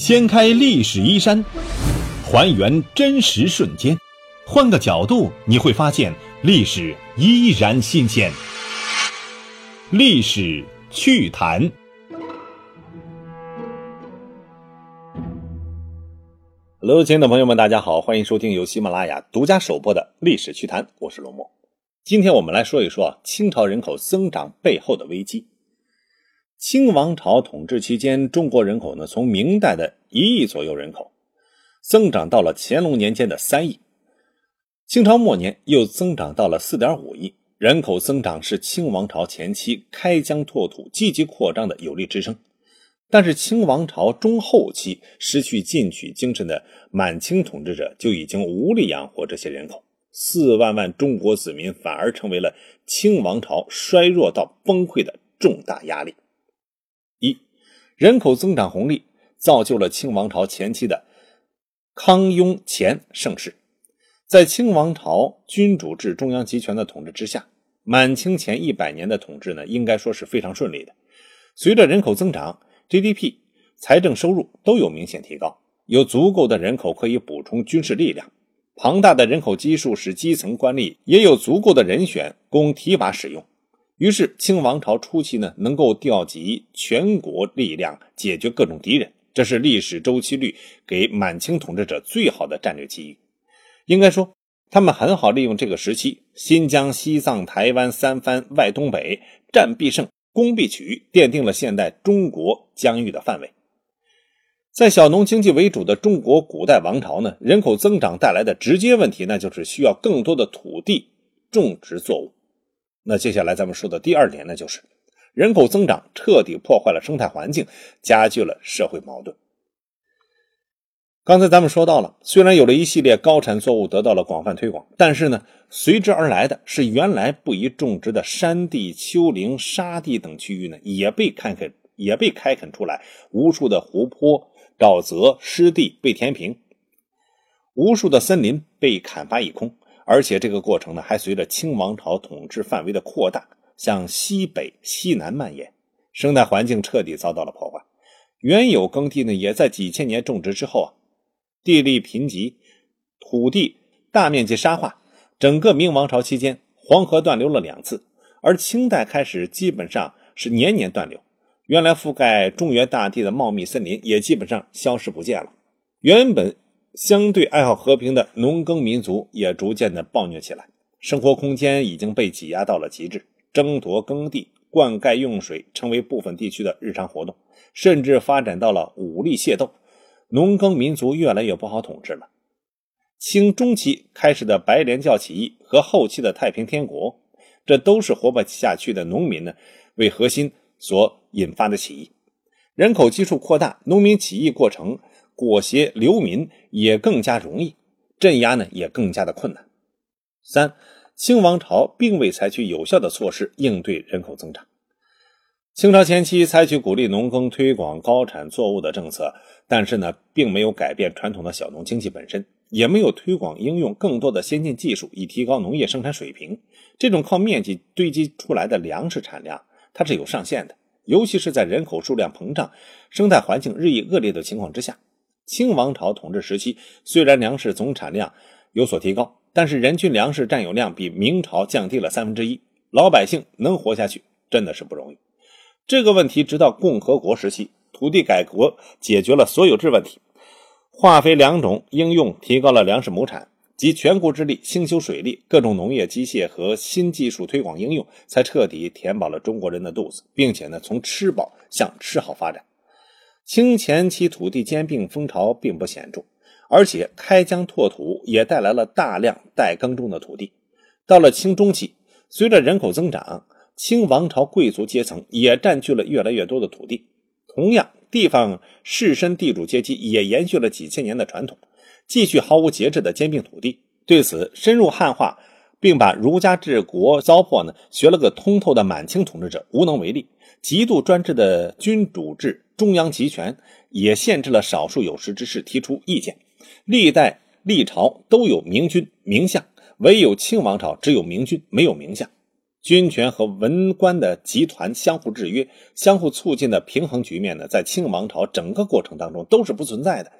掀开历史衣衫，还原真实瞬间，换个角度你会发现历史依然新鲜。历史趣谈。Hello，亲爱的朋友们，大家好，欢迎收听由喜马拉雅独家首播的《历史趣谈》，我是龙墨。今天我们来说一说清朝人口增长背后的危机。清王朝统治期间，中国人口呢从明代的一亿左右人口，增长到了乾隆年间的三亿，清朝末年又增长到了四点五亿。人口增长是清王朝前期开疆拓土、积极扩张的有力支撑。但是清王朝中后期失去进取精神的满清统治者就已经无力养活这些人口，四万万中国子民反而成为了清王朝衰弱到崩溃的重大压力。人口增长红利造就了清王朝前期的康雍乾盛世。在清王朝君主制中央集权的统治之下，满清前一百年的统治呢，应该说是非常顺利的。随着人口增长，GDP、财政收入都有明显提高，有足够的人口可以补充军事力量，庞大的人口基数使基层官吏也有足够的人选供提拔使用。于是，清王朝初期呢，能够调集全国力量解决各种敌人，这是历史周期率给满清统治者最好的战略机遇。应该说，他们很好利用这个时期，新疆、西藏、台湾三藩、外东北战必胜、攻必取，奠定了现代中国疆域的范围。在小农经济为主的中国古代王朝呢，人口增长带来的直接问题，那就是需要更多的土地种植作物。那接下来咱们说的第二点呢，就是人口增长彻底破坏了生态环境，加剧了社会矛盾。刚才咱们说到了，虽然有了一系列高产作物得到了广泛推广，但是呢，随之而来的是原来不宜种植的山地、丘陵、沙地等区域呢，也被开垦，也被开垦出来，无数的湖泊、沼泽、湿地被填平，无数的森林被砍伐一空。而且这个过程呢，还随着清王朝统治范围的扩大，向西北、西南蔓延，生态环境彻底遭到了破坏。原有耕地呢，也在几千年种植之后啊，地力贫瘠，土地大面积沙化。整个明王朝期间，黄河断流了两次，而清代开始基本上是年年断流。原来覆盖中原大地的茂密森林也基本上消失不见了。原本。相对爱好和平的农耕民族也逐渐的暴虐起来，生活空间已经被挤压到了极致，争夺耕地、灌溉用水成为部分地区的日常活动，甚至发展到了武力械斗，农耕民族越来越不好统治了。清中期开始的白莲教起义和后期的太平天国，这都是活不下去的农民呢为核心所引发的起义，人口基数扩大，农民起义过程。裹挟流民也更加容易，镇压呢也更加的困难。三，清王朝并未采取有效的措施应对人口增长。清朝前期采取鼓励农耕、推广高产作物的政策，但是呢，并没有改变传统的小农经济本身，也没有推广应用更多的先进技术以提高农业生产水平。这种靠面积堆积出来的粮食产量，它是有上限的，尤其是在人口数量膨胀、生态环境日益恶劣的情况之下。清王朝统治时期，虽然粮食总产量有所提高，但是人均粮食占有量比明朝降低了三分之一，老百姓能活下去真的是不容易。这个问题直到共和国时期，土地改革解决了所有制问题，化肥两种应用提高了粮食亩产，集全国之力兴修水利，各种农业机械和新技术推广应用，才彻底填饱了中国人的肚子，并且呢，从吃饱向吃好发展。清前期土地兼并风潮并不显著，而且开疆拓土也带来了大量待耕种的土地。到了清中期，随着人口增长，清王朝贵族阶层也占据了越来越多的土地。同样，地方士绅地主阶级也延续了几千年的传统，继续毫无节制的兼并土地。对此，深入汉化并把儒家治国糟粕呢学了个通透的满清统治者无能为力。极度专制的君主制中央集权也限制了少数有识之士提出意见。历代历朝都有明君明相，唯有清王朝只有明君没有明相。军权和文官的集团相互制约、相互促进的平衡局面呢，在清王朝整个过程当中都是不存在的，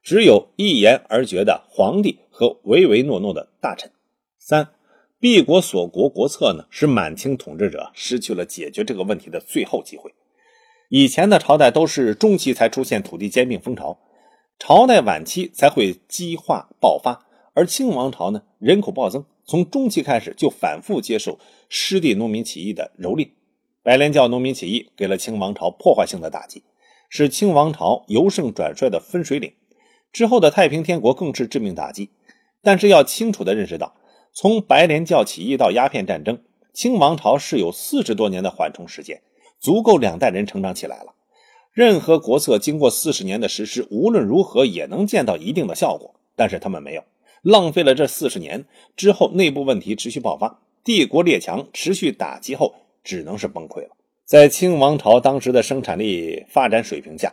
只有一言而决的皇帝和唯唯诺诺的大臣。三，闭国锁国国策呢，使满清统治者失去了解决这个问题的最后机会。以前的朝代都是中期才出现土地兼并风潮，朝代晚期才会激化爆发，而清王朝呢，人口暴增。从中期开始就反复接受失地农民起义的蹂躏，白莲教农民起义给了清王朝破坏性的打击，是清王朝由盛转衰的分水岭。之后的太平天国更是致命打击。但是要清楚地认识到，从白莲教起义到鸦片战争，清王朝是有四十多年的缓冲时间，足够两代人成长起来了。任何国策经过四十年的实施，无论如何也能见到一定的效果，但是他们没有。浪费了这四十年之后，内部问题持续爆发，帝国列强持续打击后，只能是崩溃了。在清王朝当时的生产力发展水平下，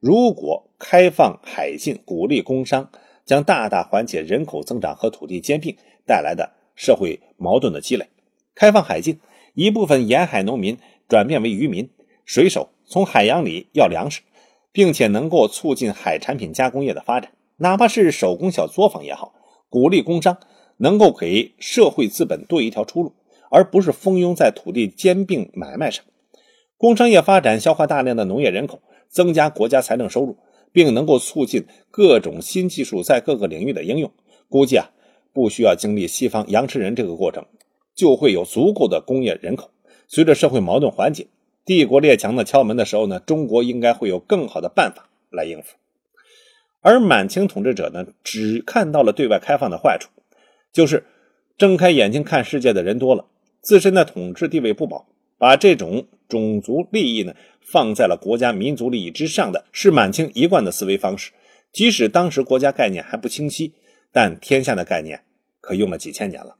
如果开放海禁、鼓励工商，将大大缓解人口增长和土地兼并带来的社会矛盾的积累。开放海禁，一部分沿海农民转变为渔民、水手，从海洋里要粮食，并且能够促进海产品加工业的发展，哪怕是手工小作坊也好。鼓励工商，能够给社会资本多一条出路，而不是蜂拥在土地兼并买卖上。工商业发展消化大量的农业人口，增加国家财政收入，并能够促进各种新技术在各个领域的应用。估计啊，不需要经历西方羊吃人这个过程，就会有足够的工业人口。随着社会矛盾缓解，帝国列强的敲门的时候呢，中国应该会有更好的办法来应付。而满清统治者呢，只看到了对外开放的坏处，就是睁开眼睛看世界的人多了，自身的统治地位不保，把这种种族利益呢放在了国家民族利益之上的是满清一贯的思维方式。即使当时国家概念还不清晰，但天下的概念可用了几千年了。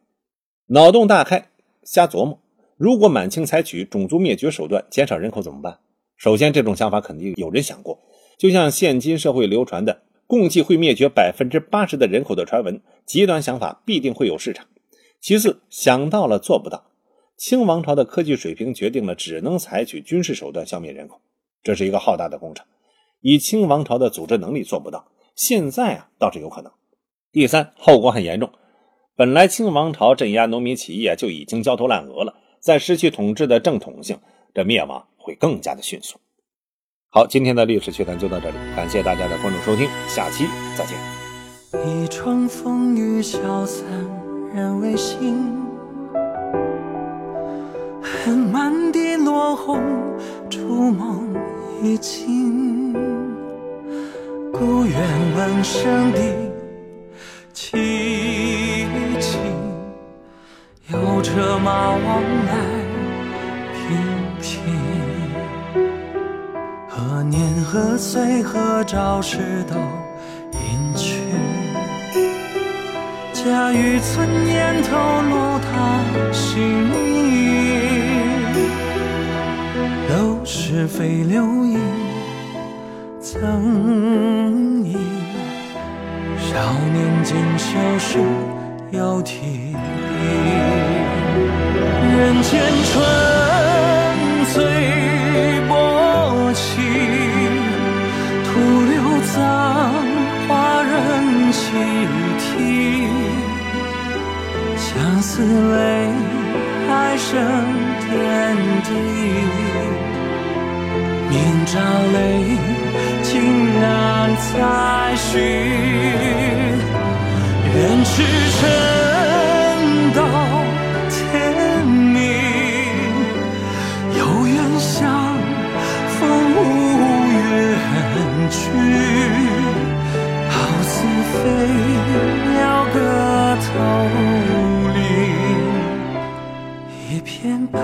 脑洞大开，瞎琢磨：如果满清采取种族灭绝手段减少人口怎么办？首先，这种想法肯定有人想过，就像现今社会流传的。共计会灭绝百分之八十的人口的传闻，极端想法必定会有市场。其次，想到了做不到。清王朝的科技水平决定了只能采取军事手段消灭人口，这是一个浩大的工程。以清王朝的组织能力做不到，现在啊倒是有可能。第三，后果很严重。本来清王朝镇压农民起义啊就已经焦头烂额了，在失去统治的正统性，这灭亡会更加的迅速。好，今天的历史趣谈就到这里，感谢大家的关注收听，下期再见。一窗风雨消散人未醒，恨满地落红，筑梦已尽。故园闻声的凄清，有车马往和岁和朝时都隐去，家渔村烟头落他心里，都是非流萤曾忆，少年锦绣时又提，人间春醉葬花人泣涕，相思泪还剩天地。明朝泪竟然才绪，愿赤诚飞鸟各头林，一片白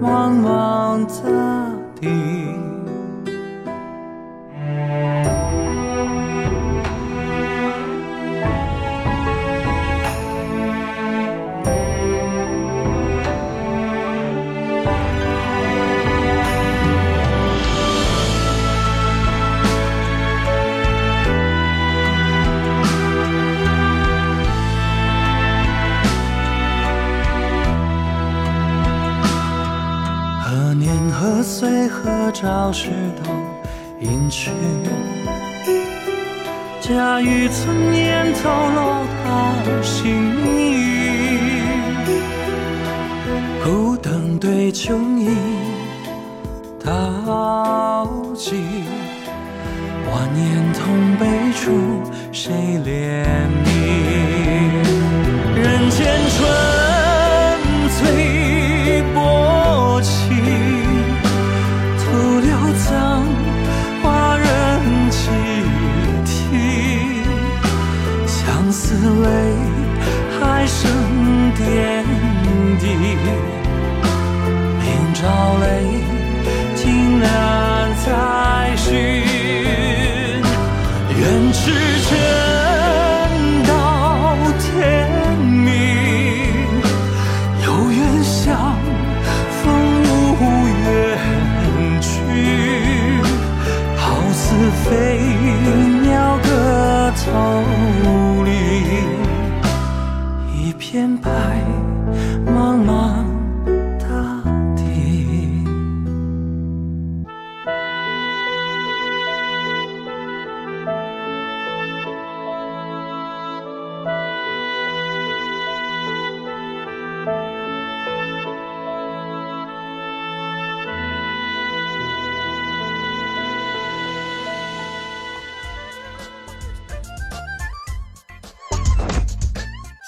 茫茫的地。合照时都隐去。假雨村烟透露他心谜语，孤灯对琼影倒计，万年同悲处，谁点滴，明朝泪竟难